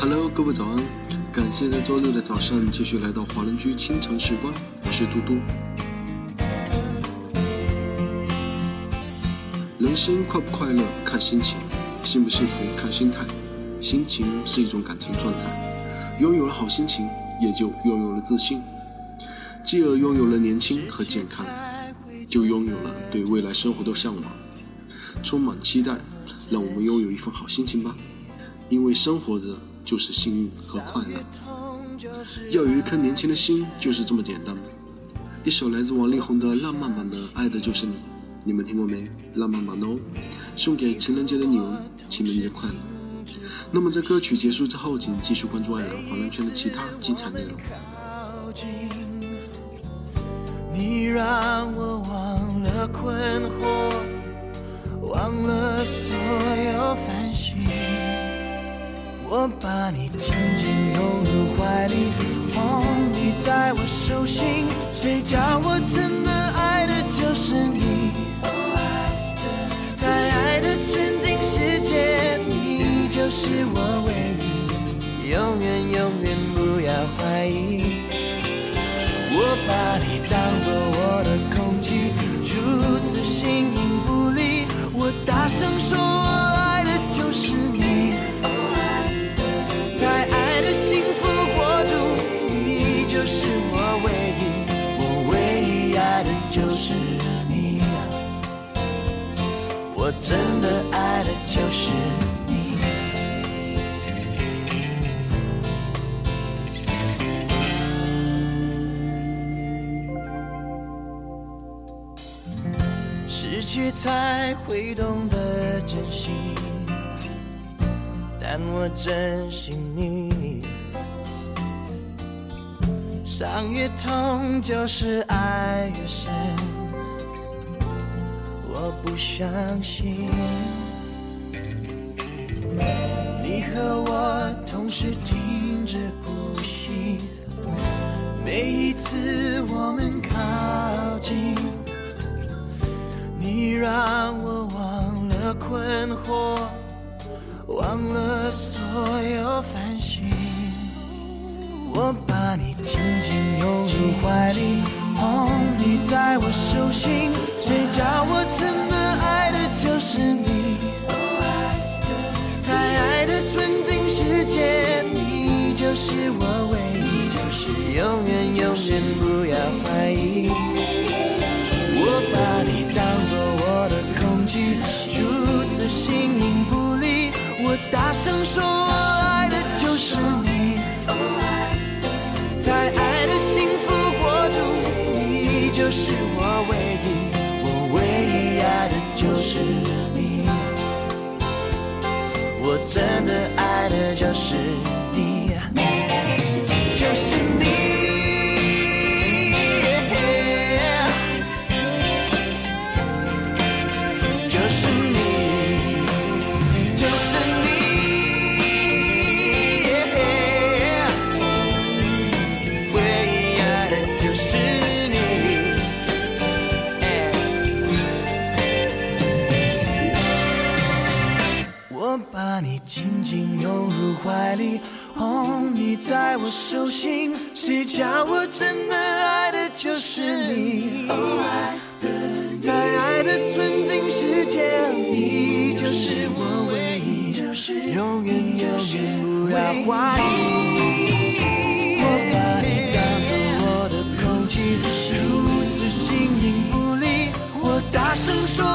Hello，各位早安！感谢在周六的早上继续来到华人居清晨时光，我是嘟嘟。人生快不快乐看心情，幸不幸福看心态。心情是一种感情状态，拥有了好心情，也就拥有了自信，继而拥有了年轻和健康，就拥有了对未来生活的向往，充满期待。让我们拥有一份好心情吧，因为生活着就是幸运和快乐。要有一颗年轻的心，就是这么简单。一首来自王力宏的浪漫版的《爱的就是你》，你们听过没？浪漫版的哦，送给情人节的你们，情人节快乐。那么在歌曲结束之后，请继续关注爱尔华人圈的其他精彩内容。你让我忘了困惑。忘了所有烦，我把你紧紧拥入怀里，捧你在我手心，谁叫我真的爱的就是你？在爱的纯净世界，你就是我唯一，永远永远不要怀疑。我把你我真的爱的就是你。失去才会懂得珍惜，但我珍惜你。伤越痛就是爱越深，我不相信你和我同时停止呼吸，每一次我们靠近。你让我忘了困惑，忘了所有烦心。我把你紧紧拥入怀里，在我手心。谁叫我真的爱的就是你？在爱的纯净世界，你就是我唯一，就是永远永远不要怀疑。就是我唯一，我唯一爱的就是你。我真的爱的就是你，就是手心。谁叫我真的爱的就是你？在爱的纯净世界，你就是我唯一，永远永远不要怀疑。我把你当作我的空气，如此形影不离。我大声说，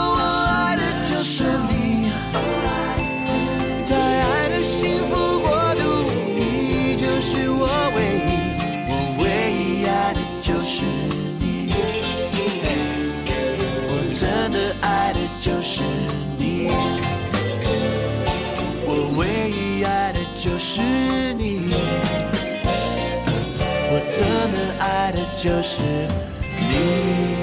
爱的就是你。